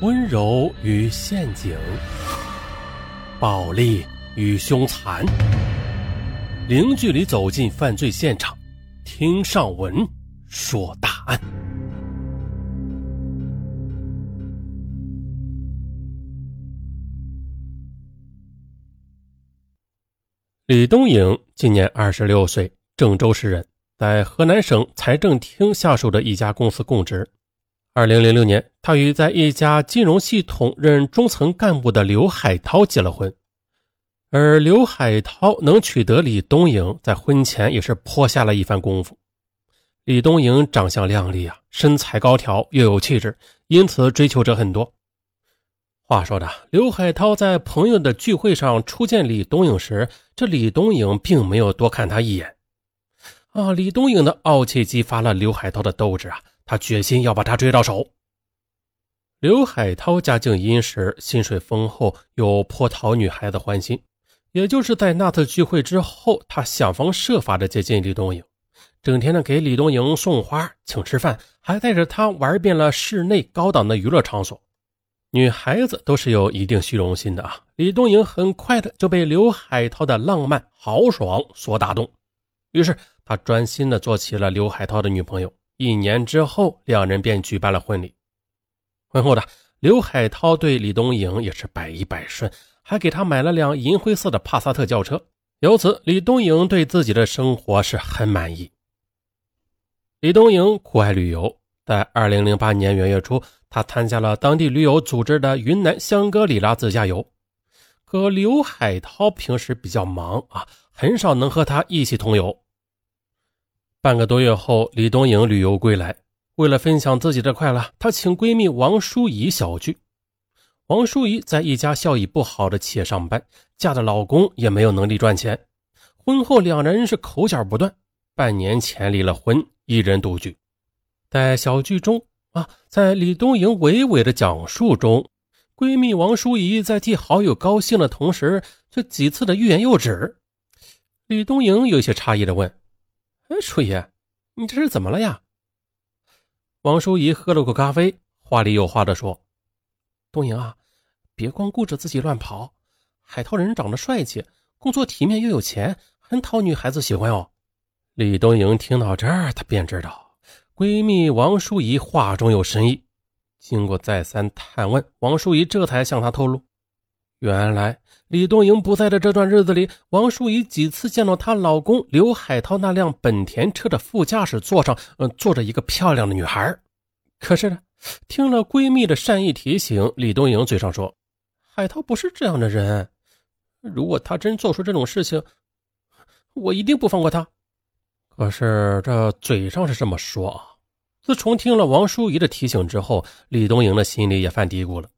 温柔与陷阱，暴力与凶残，零距离走进犯罪现场，听上文说大案。李东颖今年二十六岁，郑州市人，在河南省财政厅下属的一家公司供职。二零零六年，他与在一家金融系统任中层干部的刘海涛结了婚。而刘海涛能娶得李东颖，在婚前也是颇下了一番功夫。李东颖长相靓丽啊，身材高挑又有气质，因此追求者很多。话说的，刘海涛在朋友的聚会上初见李东颖时，这李东颖并没有多看他一眼。啊，李东颖的傲气激发了刘海涛的斗志啊。他决心要把她追到手。刘海涛家境殷实，薪水丰厚，又颇讨女孩子欢心。也就是在那次聚会之后，他想方设法的接近李东颖，整天的给李东颖送花、请吃饭，还带着她玩遍了室内高档的娱乐场所。女孩子都是有一定虚荣心的啊！李东颖很快的就被刘海涛的浪漫豪爽所打动，于是他专心的做起了刘海涛的女朋友。一年之后，两人便举办了婚礼。婚后的刘海涛对李东颖也是百依百顺，还给他买了辆银灰色的帕萨特轿车。由此，李东颖对自己的生活是很满意。李东颖酷爱旅游，在二零零八年元月初，他参加了当地驴友组织的云南香格里拉自驾游。可刘海涛平时比较忙啊，很少能和他一起同游。半个多月后，李东颖旅游归来，为了分享自己的快乐，她请闺蜜王淑仪小聚。王淑仪在一家效益不好的企业上班，嫁的老公也没有能力赚钱。婚后两人是口角不断，半年前离了婚，一人独居。在小聚中啊，在李东颖娓娓的讲述中，闺蜜王淑仪在替好友高兴的同时，却几次的欲言又止。李东颖有些诧异的问。哎，淑仪，你这是怎么了呀？王淑仪喝了口咖啡，话里有话的说：“东营啊，别光顾着自己乱跑。海涛人长得帅气，工作体面又有钱，很讨女孩子喜欢哦。”李东营听到这儿，她便知道闺蜜王淑仪话中有深意。经过再三探问，王淑仪这才向她透露。原来李东莹不在的这段日子里，王淑仪几次见到她老公刘海涛那辆本田车的副驾驶座上，嗯，坐着一个漂亮的女孩。可是呢，听了闺蜜的善意提醒，李东莹嘴上说：“海涛不是这样的人，如果他真做出这种事情，我一定不放过他。”可是这嘴上是这么说啊，自从听了王淑仪的提醒之后，李东莹的心里也犯嘀咕了。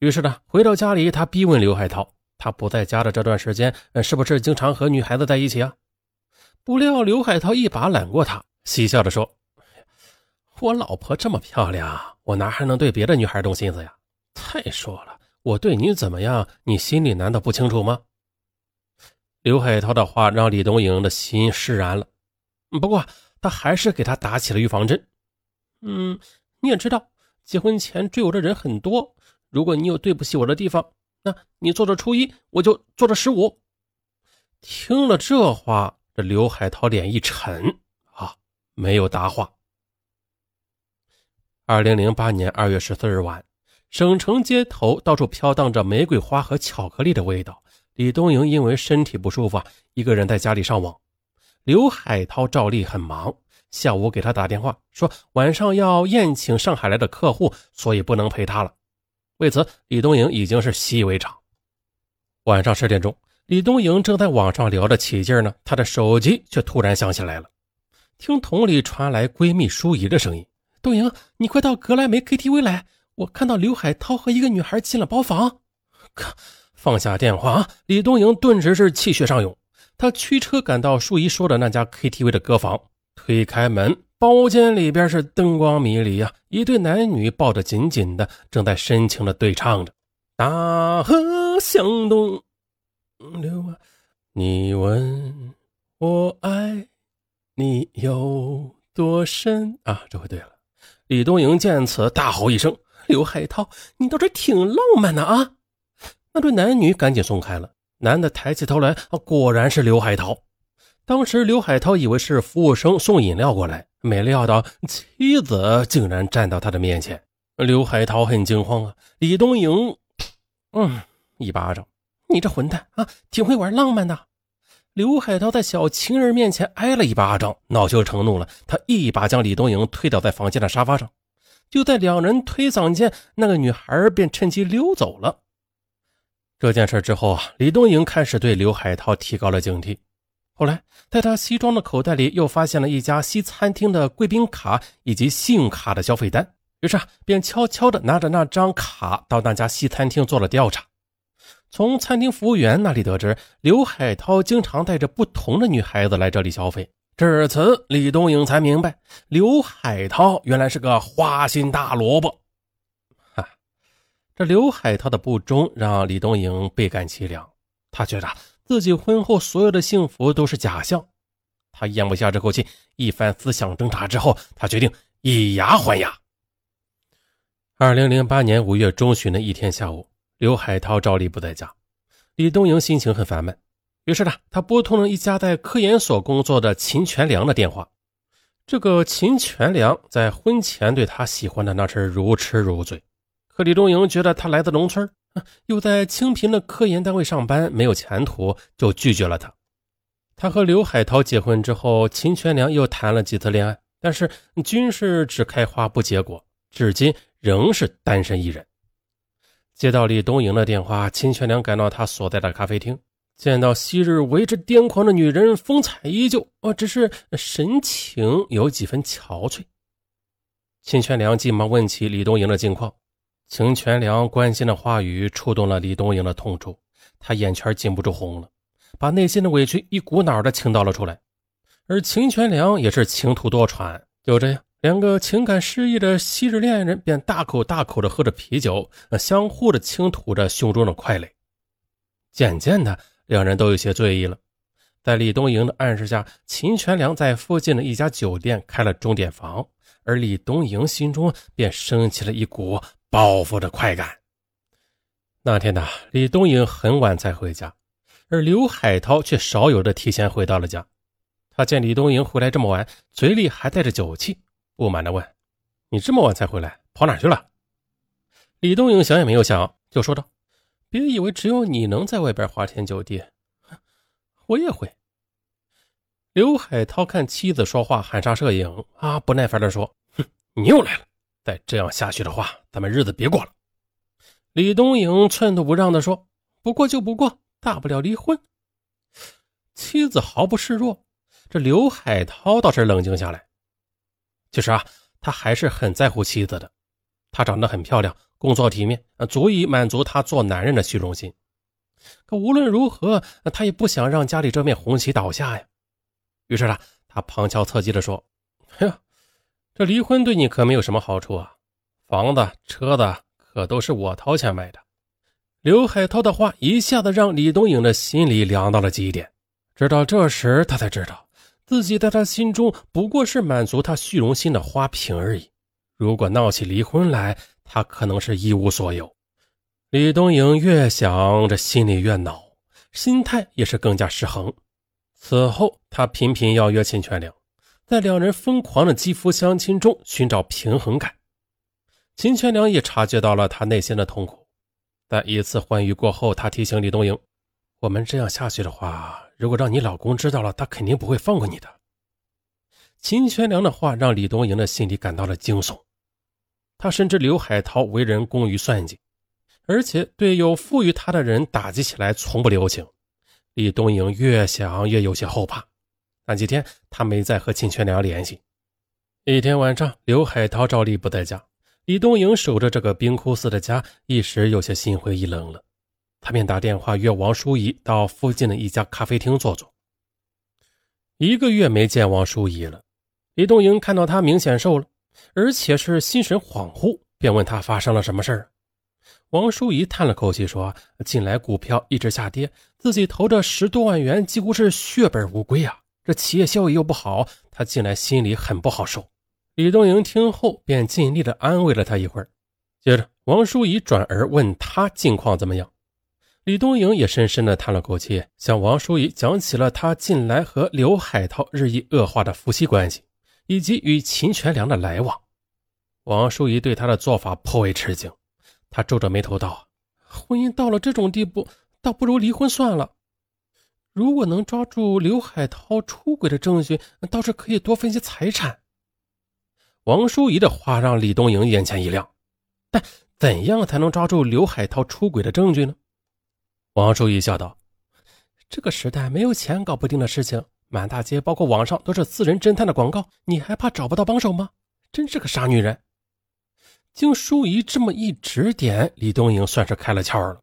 于是呢，回到家里，他逼问刘海涛：“他不在家的这段时间，是不是经常和女孩子在一起啊？”不料刘海涛一把揽过他，嬉笑着说：“我老婆这么漂亮，我哪还能对别的女孩动心思呀？再说了，我对你怎么样，你心里难道不清楚吗？”刘海涛的话让李东颖的心释然了，不过他还是给他打起了预防针。嗯，你也知道，结婚前追我的人很多。如果你有对不起我的地方，那你做着初一，我就做着十五。听了这话，这刘海涛脸一沉，啊，没有答话。二零零八年二月十四日晚，省城街头到处飘荡着玫瑰花和巧克力的味道。李东营因为身体不舒服，一个人在家里上网。刘海涛照例很忙，下午给他打电话说晚上要宴请上海来的客户，所以不能陪他了。为此，李东营已经是习以为常。晚上十点钟，李东营正在网上聊得起劲呢，他的手机却突然响起来了。听筒里传来闺蜜舒怡的声音：“东营，你快到格莱美 KTV 来，我看到刘海涛和一个女孩进了包房。”可放下电话，李东营顿时是气血上涌，他驱车赶到舒怡说的那家 KTV 的歌房，推开门。包间里边是灯光迷离呀，一对男女抱着紧紧的，正在深情的对唱着。大河向东流啊，你问我爱你有多深啊？这回对了。李东营见此大吼一声，刘海涛，你倒是挺浪漫的啊！那对男女赶紧松开了。男的抬起头来，果然是刘海涛。当时刘海涛以为是服务生送饮料过来，没料到妻子竟然站到他的面前。刘海涛很惊慌啊！李东营，嗯，一巴掌，你这混蛋啊，挺会玩浪漫的。刘海涛在小情人面前挨了一巴掌，恼羞成怒了，他一把将李东营推倒在房间的沙发上。就在两人推搡间，那个女孩便趁机溜走了。这件事之后啊，李东营开始对刘海涛提高了警惕。后来，在他西装的口袋里又发现了一家西餐厅的贵宾卡以及信用卡的消费单，于是啊，便悄悄地拿着那张卡到那家西餐厅做了调查。从餐厅服务员那里得知，刘海涛经常带着不同的女孩子来这里消费。至此，李东颖才明白，刘海涛原来是个花心大萝卜。哈，这刘海涛的不忠让李东颖倍感凄凉。他觉得自己婚后所有的幸福都是假象。他咽不下这口气，一番思想挣扎之后，他决定以牙还牙。二零零八年五月中旬的一天下午，刘海涛照例不在家，李东莹心情很烦闷。于是呢，他拨通了一家在科研所工作的秦全良的电话。这个秦全良在婚前对他喜欢的那是如痴如醉，可李东莹觉得他来自农村，又在清贫的科研单位上班，没有前途，就拒绝了他。他和刘海涛结婚之后，秦全良又谈了几次恋爱，但是均是只开花不结果，至今仍是单身一人。接到李东营的电话，秦全良赶到他所在的咖啡厅。见到昔日为之癫狂的女人，风采依旧，哦，只是神情有几分憔悴。秦全良急忙问起李东营的近况，秦全良关心的话语触动了李东营的痛处，他眼圈禁不住红了，把内心的委屈一股脑的倾倒了出来。而秦全良也是情途多舛，就这样，两个情感失意的昔日恋人便大口大口的喝着啤酒，相互的倾吐着胸中的快乐。渐渐的。两人都有些醉意了，在李东营的暗示下，秦全良在附近的一家酒店开了钟点房，而李东营心中便升起了一股报复的快感。那天呢，李东营很晚才回家，而刘海涛却少有的提前回到了家。他见李东营回来这么晚，嘴里还带着酒气，不满的问：“你这么晚才回来，跑哪去了？”李东颖想也没有想，就说道。别以为只有你能在外边花天酒地，我也会。刘海涛看妻子说话含沙射影啊，不耐烦地说：“哼，你又来了！再这样下去的话，咱们日子别过了。”李东颖寸土不让地说：“不过就不过，大不了离婚。”妻子毫不示弱，这刘海涛倒是冷静下来。其实啊，他还是很在乎妻子的。她长得很漂亮。工作体面，足以满足他做男人的虚荣心。可无论如何，他也不想让家里这面红旗倒下呀。于是呢，他旁敲侧击地说：“哎呀，这离婚对你可没有什么好处啊！房子、车子可都是我掏钱买的。”刘海涛的话一下子让李东颖的心里凉到了极点。直到这时，他才知道自己在他心中不过是满足他虚荣心的花瓶而已。如果闹起离婚来，他可能是一无所有。李东颖越想，这心里越恼，心态也是更加失衡。此后，他频频邀约秦全良，在两人疯狂的肌肤相亲中寻找平衡感。秦全良也察觉到了他内心的痛苦，在一次欢愉过后，他提醒李东颖：“我们这样下去的话，如果让你老公知道了，他肯定不会放过你的。”秦全良的话让李东颖的心里感到了惊悚。他深知刘海涛为人工于算计，而且对有赋予他的人打击起来从不留情。李东营越想越有些后怕。那几天他没再和秦全良联系。一天晚上，刘海涛照例不在家，李东营守着这个冰窟似的家，一时有些心灰意冷了。他便打电话约王淑仪到附近的一家咖啡厅坐坐。一个月没见王淑仪了，李东营看到他明显瘦了。而且是心神恍惚，便问他发生了什么事儿。王淑仪叹了口气说：“近来股票一直下跌，自己投着十多万元，几乎是血本无归啊！这企业效益又不好，他近来心里很不好受。”李东营听后便尽力的安慰了他一会儿。接着，王淑仪转而问他近况怎么样。李东营也深深的叹了口气，向王淑仪讲起了他近来和刘海涛日益恶化的夫妻关系，以及与秦全良的来往。王淑仪对他的做法颇为吃惊，他皱着眉头道：“婚姻到了这种地步，倒不如离婚算了。如果能抓住刘海涛出轨的证据，倒是可以多分些财产。”王淑仪的话让李东莹眼前一亮，但怎样才能抓住刘海涛出轨的证据呢？王淑仪笑道：“这个时代没有钱搞不定的事情，满大街包括网上都是私人侦探的广告，你还怕找不到帮手吗？真是个傻女人。”经淑仪这么一指点，李东莹算是开了窍了。